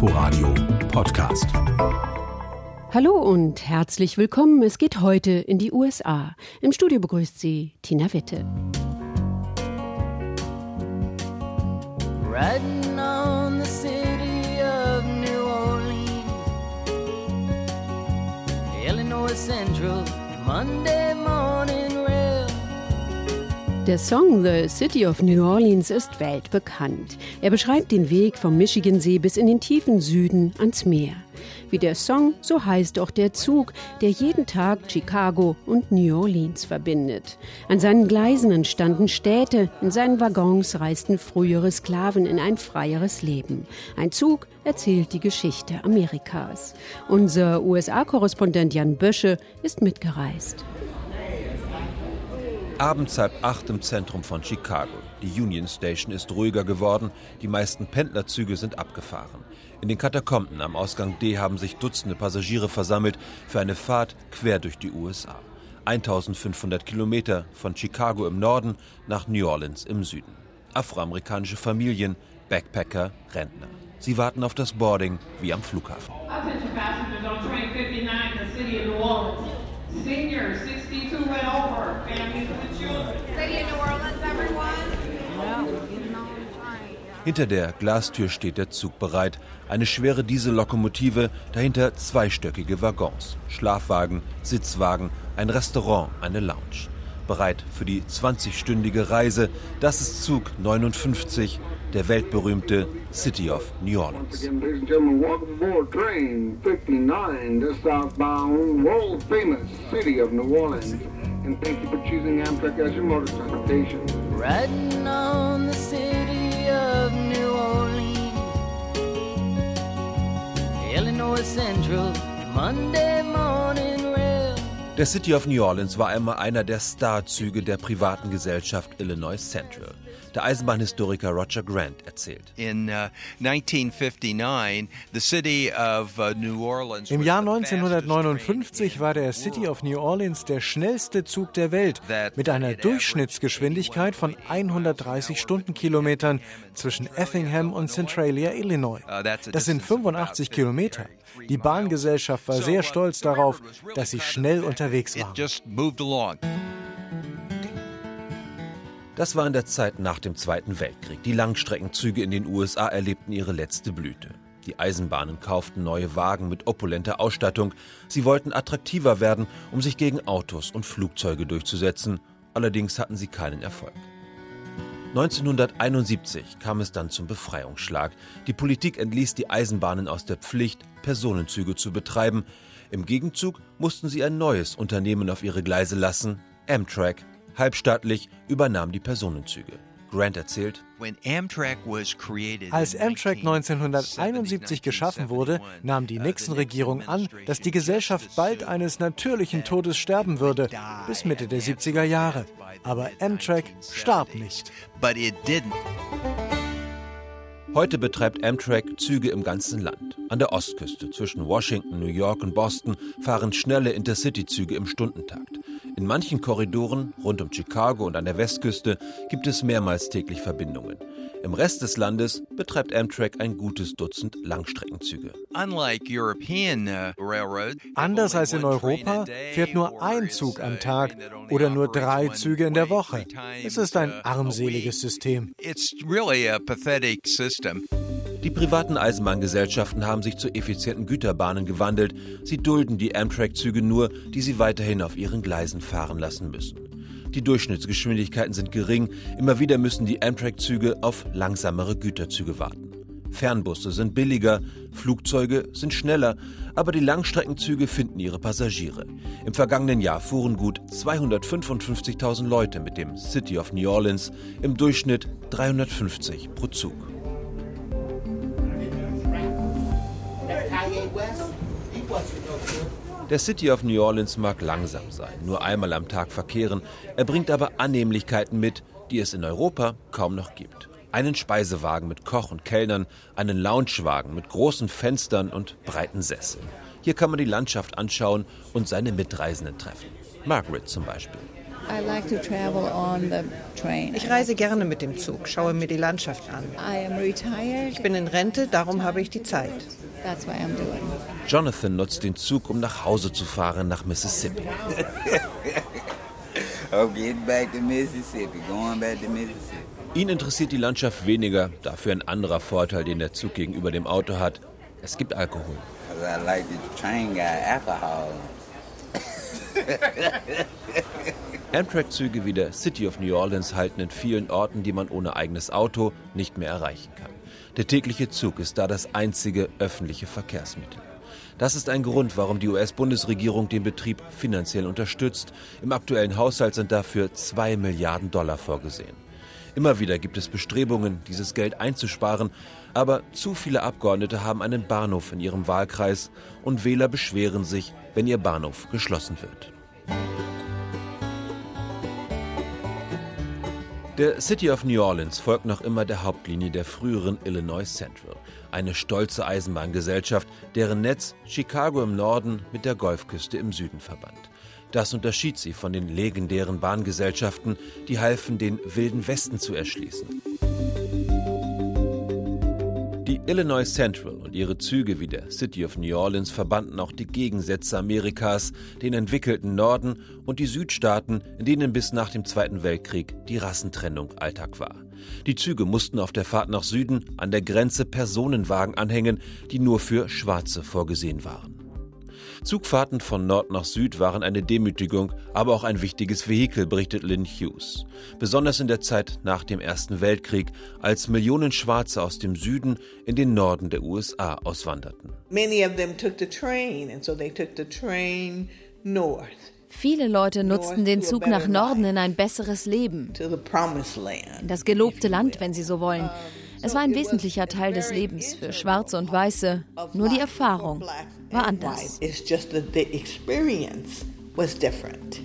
Inforadio Podcast. Hallo und herzlich willkommen. Es geht heute in die USA. Im Studio begrüßt Sie Tina Witte. Riding on the city of New Orleans, Illinois Central, Monday morning. Der Song The City of New Orleans ist weltbekannt. Er beschreibt den Weg vom Michigansee bis in den tiefen Süden ans Meer. Wie der Song, so heißt auch der Zug, der jeden Tag Chicago und New Orleans verbindet. An seinen Gleisen entstanden Städte, in seinen Waggons reisten frühere Sklaven in ein freieres Leben. Ein Zug erzählt die Geschichte Amerikas. Unser USA-Korrespondent Jan Bösche ist mitgereist. Abends halb acht im Zentrum von Chicago. Die Union Station ist ruhiger geworden, die meisten Pendlerzüge sind abgefahren. In den Katakomben am Ausgang D haben sich Dutzende Passagiere versammelt für eine Fahrt quer durch die USA. 1500 Kilometer von Chicago im Norden nach New Orleans im Süden. Afroamerikanische Familien, Backpacker, Rentner. Sie warten auf das Boarding wie am Flughafen. 62 went over, families with children. City of New Orleans, everyone. Hinter der Glastür steht der Zug bereit. Eine schwere Diesellokomotive, dahinter zweistöckige Waggons, Schlafwagen, Sitzwagen, ein Restaurant, eine Lounge. Bereit für die 20-stündige Reise. Das ist Zug 59, der weltberühmte City of New Orleans. And thank you for choosing Amtrak as your motor transportation. Riding on the city of New Orleans, Illinois Central, Monday morning. Der City of New Orleans war einmal einer der Starzüge der privaten Gesellschaft Illinois Central der Eisenbahnhistoriker Roger Grant erzählt. In, uh, 1959, the city of, uh, New Orleans Im Jahr 1959 war der City of New Orleans der schnellste Zug der Welt mit einer Durchschnittsgeschwindigkeit von 130 Stundenkilometern zwischen Effingham und Centralia, Illinois. Uh, das sind 85 Kilometer. Die Bahngesellschaft war sehr stolz darauf, dass sie schnell unterwegs war. Das war in der Zeit nach dem Zweiten Weltkrieg. Die Langstreckenzüge in den USA erlebten ihre letzte Blüte. Die Eisenbahnen kauften neue Wagen mit opulenter Ausstattung. Sie wollten attraktiver werden, um sich gegen Autos und Flugzeuge durchzusetzen. Allerdings hatten sie keinen Erfolg. 1971 kam es dann zum Befreiungsschlag. Die Politik entließ die Eisenbahnen aus der Pflicht, Personenzüge zu betreiben. Im Gegenzug mussten sie ein neues Unternehmen auf ihre Gleise lassen, Amtrak, Halbstaatlich übernahm die Personenzüge. Grant erzählt, als Amtrak 1971 geschaffen wurde, nahm die Nixon-Regierung an, dass die Gesellschaft bald eines natürlichen Todes sterben würde, bis Mitte der 70er Jahre. Aber Amtrak starb nicht. Heute betreibt Amtrak Züge im ganzen Land. An der Ostküste zwischen Washington, New York und Boston fahren schnelle Intercity-Züge im Stundentakt. In manchen Korridoren rund um Chicago und an der Westküste gibt es mehrmals täglich Verbindungen. Im Rest des Landes betreibt Amtrak ein gutes Dutzend Langstreckenzüge. Uh, Anders als in Europa fährt nur ein Zug am Tag oder nur drei Züge in der Woche. Es ist ein armseliges System. Die privaten Eisenbahngesellschaften haben sich zu effizienten Güterbahnen gewandelt. Sie dulden die Amtrak-Züge nur, die sie weiterhin auf ihren Gleisen fahren lassen müssen. Die Durchschnittsgeschwindigkeiten sind gering, immer wieder müssen die Amtrak-Züge auf langsamere Güterzüge warten. Fernbusse sind billiger, Flugzeuge sind schneller, aber die Langstreckenzüge finden ihre Passagiere. Im vergangenen Jahr fuhren gut 255.000 Leute mit dem City of New Orleans, im Durchschnitt 350 pro Zug. Der City of New Orleans mag langsam sein, nur einmal am Tag verkehren, er bringt aber Annehmlichkeiten mit, die es in Europa kaum noch gibt. Einen Speisewagen mit Koch und Kellnern, einen Loungewagen mit großen Fenstern und breiten Sesseln. Hier kann man die Landschaft anschauen und seine Mitreisenden treffen. Margaret zum Beispiel. Ich reise gerne mit dem Zug, schaue mir die Landschaft an. Ich bin in Rente, darum habe ich die Zeit. Jonathan nutzt den Zug, um nach Hause zu fahren, nach Mississippi. Ihn interessiert die Landschaft weniger, dafür ein anderer Vorteil, den der Zug gegenüber dem Auto hat. Es gibt Alkohol. Amtrak-Züge wie der City of New Orleans halten in vielen Orten, die man ohne eigenes Auto nicht mehr erreichen kann. Der tägliche Zug ist da das einzige öffentliche Verkehrsmittel. Das ist ein Grund, warum die US-Bundesregierung den Betrieb finanziell unterstützt. Im aktuellen Haushalt sind dafür 2 Milliarden Dollar vorgesehen. Immer wieder gibt es Bestrebungen, dieses Geld einzusparen, aber zu viele Abgeordnete haben einen Bahnhof in ihrem Wahlkreis und Wähler beschweren sich, wenn ihr Bahnhof geschlossen wird. Der City of New Orleans folgt noch immer der Hauptlinie der früheren Illinois Central, eine stolze Eisenbahngesellschaft, deren Netz Chicago im Norden mit der Golfküste im Süden verband. Das unterschied sie von den legendären Bahngesellschaften, die halfen, den wilden Westen zu erschließen. Illinois Central und ihre Züge wie der City of New Orleans verbanden auch die Gegensätze Amerikas, den entwickelten Norden und die Südstaaten, in denen bis nach dem Zweiten Weltkrieg die Rassentrennung Alltag war. Die Züge mussten auf der Fahrt nach Süden an der Grenze Personenwagen anhängen, die nur für Schwarze vorgesehen waren. Zugfahrten von Nord nach Süd waren eine Demütigung, aber auch ein wichtiges Vehikel, berichtet Lynn Hughes. Besonders in der Zeit nach dem Ersten Weltkrieg, als Millionen Schwarze aus dem Süden in den Norden der USA auswanderten. Many of them took the train and so they took the train north. Viele Leute nutzten den Zug nach Norden in ein besseres Leben, in das gelobte Land, wenn Sie so wollen. Es war ein wesentlicher Teil des Lebens für Schwarze und Weiße. Nur die Erfahrung war anders.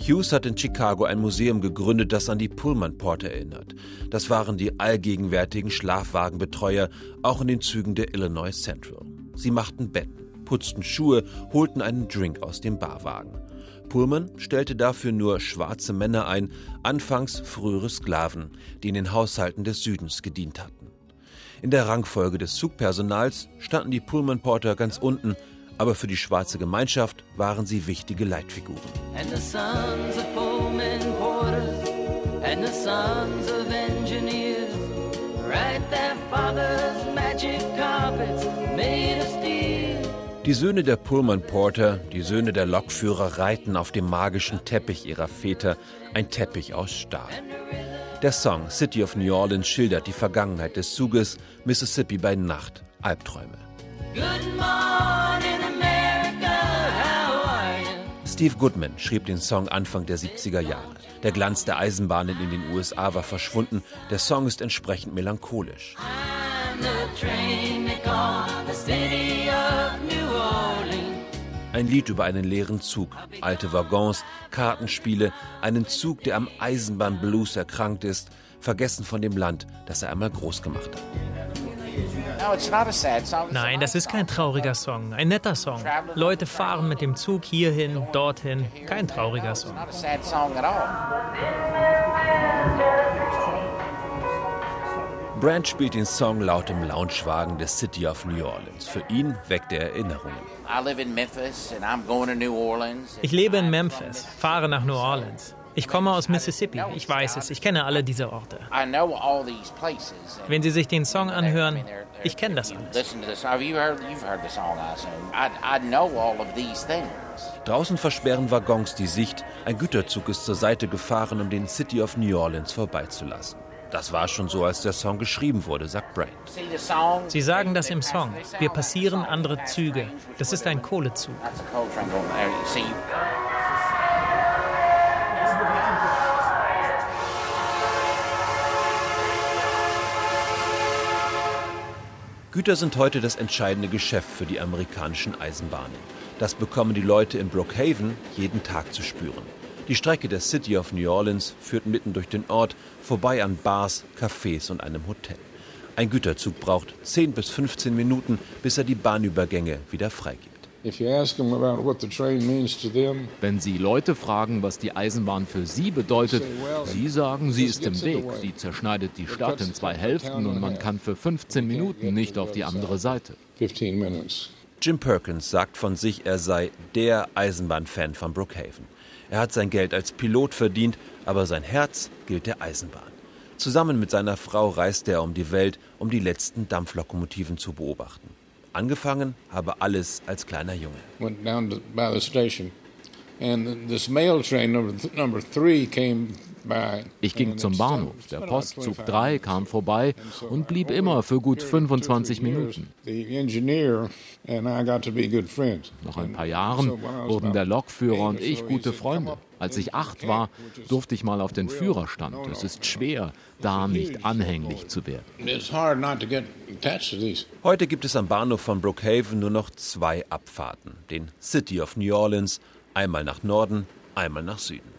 Hughes hat in Chicago ein Museum gegründet, das an die Pullman Porter erinnert. Das waren die allgegenwärtigen Schlafwagenbetreuer, auch in den Zügen der Illinois Central. Sie machten Betten, putzten Schuhe, holten einen Drink aus dem Barwagen. Pullman stellte dafür nur schwarze Männer ein, anfangs frühere Sklaven, die in den Haushalten des Südens gedient hatten. In der Rangfolge des Zugpersonals standen die Pullman Porter ganz unten, aber für die schwarze Gemeinschaft waren sie wichtige Leitfiguren. Die Söhne der Pullman Porter, die Söhne der Lokführer reiten auf dem magischen Teppich ihrer Väter, ein Teppich aus Stahl. Der Song City of New Orleans schildert die Vergangenheit des Zuges Mississippi bei Nacht, Albträume. Steve Goodman schrieb den Song Anfang der 70er Jahre. Der Glanz der Eisenbahnen in den USA war verschwunden. Der Song ist entsprechend melancholisch. Ein Lied über einen leeren Zug, alte Waggons, Kartenspiele, einen Zug, der am Eisenbahnblues erkrankt ist, vergessen von dem Land, das er einmal groß gemacht hat. Nein, das ist kein trauriger Song, ein netter Song. Leute fahren mit dem Zug hierhin, dorthin. Kein trauriger Song. Brand spielt den Song laut im Loungewagen der City of New Orleans. Für ihn weckt er Erinnerungen. Ich lebe in Memphis, fahre nach New Orleans. Ich komme aus Mississippi, ich weiß es, ich kenne alle diese Orte. Wenn Sie sich den Song anhören, ich kenne das alles. Draußen versperren Waggons die Sicht, ein Güterzug ist zur Seite gefahren, um den City of New Orleans vorbeizulassen. Das war schon so, als der Song geschrieben wurde, sagt Brain. Sie sagen das im Song. Wir passieren andere Züge. Das ist ein Kohlezug. Güter sind heute das entscheidende Geschäft für die amerikanischen Eisenbahnen. Das bekommen die Leute in Brookhaven jeden Tag zu spüren. Die Strecke der City of New Orleans führt mitten durch den Ort, vorbei an Bars, Cafés und einem Hotel. Ein Güterzug braucht 10 bis 15 Minuten, bis er die Bahnübergänge wieder freigibt. Wenn Sie Leute fragen, was die Eisenbahn für sie bedeutet, sie sagen, sie ist im Weg. Sie zerschneidet die Stadt in zwei Hälften und man kann für 15 Minuten nicht auf die andere Seite. Jim Perkins sagt von sich, er sei der Eisenbahnfan von Brookhaven. Er hat sein Geld als Pilot verdient, aber sein Herz gilt der Eisenbahn. Zusammen mit seiner Frau reiste er um die Welt, um die letzten Dampflokomotiven zu beobachten. Angefangen habe alles als kleiner Junge. Went down to, by the station ich ging zum Bahnhof. Der Postzug 3 kam vorbei und blieb immer für gut 25 Minuten. Nach ein paar Jahren wurden der Lokführer und ich gute Freunde. Als ich acht war, durfte ich mal auf den Führerstand. Es ist schwer, da nicht anhänglich zu werden. Heute gibt es am Bahnhof von Brookhaven nur noch zwei Abfahrten. Den City of New Orleans, einmal nach Norden, einmal nach Süden.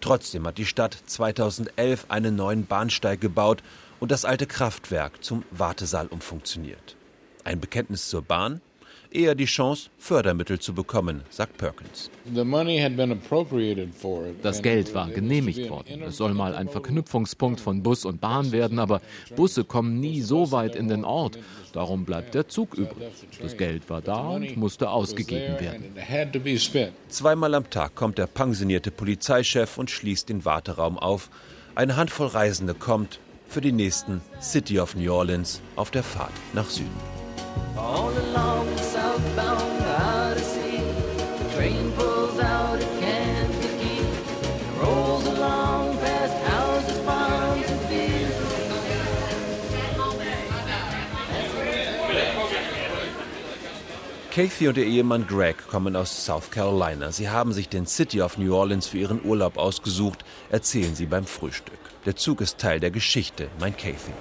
Trotzdem hat die Stadt 2011 einen neuen Bahnsteig gebaut und das alte Kraftwerk zum Wartesaal umfunktioniert. Ein Bekenntnis zur Bahn? Eher die Chance, Fördermittel zu bekommen, sagt Perkins. Das Geld war genehmigt worden. Es soll mal ein Verknüpfungspunkt von Bus und Bahn werden, aber Busse kommen nie so weit in den Ort. Darum bleibt der Zug übrig. Das Geld war da und musste ausgegeben werden. Zweimal am Tag kommt der pensionierte Polizeichef und schließt den Warteraum auf. Eine Handvoll Reisende kommt für die nächsten City of New Orleans auf der Fahrt nach Süden. Kathy und ihr Ehemann Greg kommen aus South Carolina. Sie haben sich den City of New Orleans für ihren Urlaub ausgesucht, erzählen sie beim Frühstück. Der Zug ist Teil der Geschichte, meint Kathy.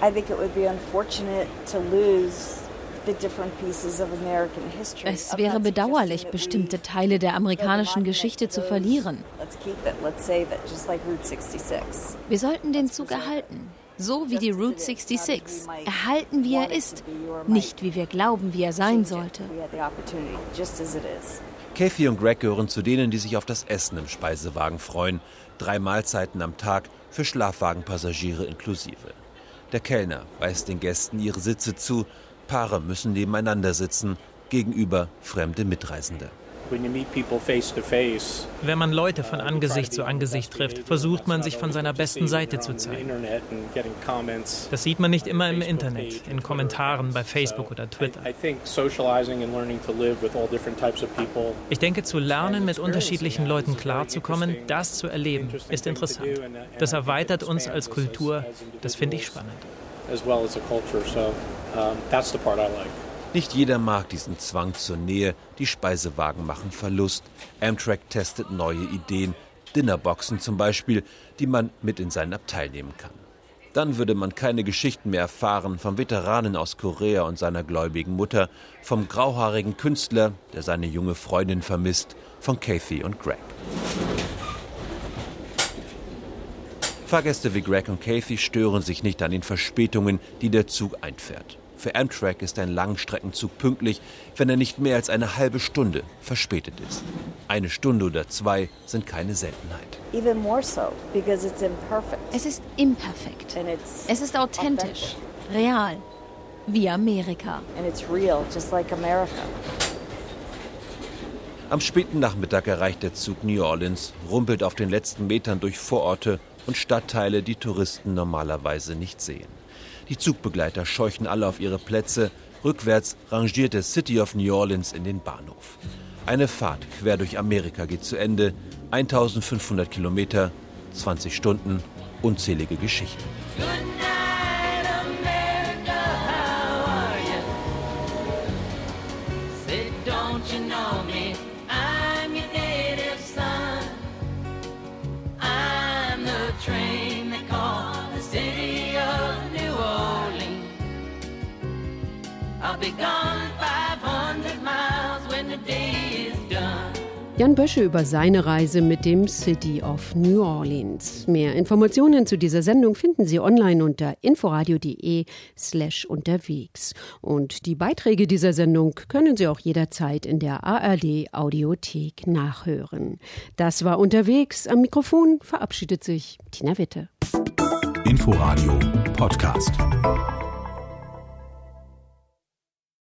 I think it would be unfortunate to lose es wäre bedauerlich, bestimmte Teile der amerikanischen Geschichte zu verlieren. Wir sollten den Zug erhalten, so wie die Route 66, erhalten, wie er ist, nicht wie wir glauben, wie er sein sollte. Kathy und Greg gehören zu denen, die sich auf das Essen im Speisewagen freuen. Drei Mahlzeiten am Tag für Schlafwagenpassagiere inklusive. Der Kellner weist den Gästen ihre Sitze zu Paare müssen nebeneinander sitzen, gegenüber fremde Mitreisende. Wenn man Leute von Angesicht zu Angesicht trifft, versucht man sich von seiner besten Seite zu zeigen. Das sieht man nicht immer im Internet, in Kommentaren bei Facebook oder Twitter. Ich denke, zu lernen, mit unterschiedlichen Leuten klarzukommen, das zu erleben, ist interessant. Das erweitert uns als Kultur, das finde ich spannend as well as a culture. So um, that's the part I like. Nicht jeder mag diesen Zwang zur Nähe. Die Speisewagen machen Verlust. Amtrak testet neue Ideen, Dinnerboxen zum Beispiel, die man mit in sein Abteil nehmen kann. Dann würde man keine Geschichten mehr erfahren vom Veteranen aus Korea und seiner gläubigen Mutter, vom grauhaarigen Künstler, der seine junge Freundin vermisst, von Kathy und Greg. Fahrgäste wie Greg und Kathy stören sich nicht an den Verspätungen, die der Zug einfährt. Für Amtrak ist ein Langstreckenzug pünktlich, wenn er nicht mehr als eine halbe Stunde verspätet ist. Eine Stunde oder zwei sind keine Seltenheit. Es ist imperfekt. Es ist authentisch, real, wie Amerika. Am späten Nachmittag erreicht der Zug New Orleans, rumpelt auf den letzten Metern durch Vororte und Stadtteile, die Touristen normalerweise nicht sehen. Die Zugbegleiter scheuchen alle auf ihre Plätze. Rückwärts rangiert der City of New Orleans in den Bahnhof. Eine Fahrt quer durch Amerika geht zu Ende. 1500 Kilometer, 20 Stunden, unzählige Geschichten. Jan Bösche über seine Reise mit dem City of New Orleans. Mehr Informationen zu dieser Sendung finden Sie online unter inforadio.de slash unterwegs. Und die Beiträge dieser Sendung können Sie auch jederzeit in der ARD Audiothek nachhören. Das war unterwegs. Am Mikrofon verabschiedet sich Tina Witte. Inforadio Podcast.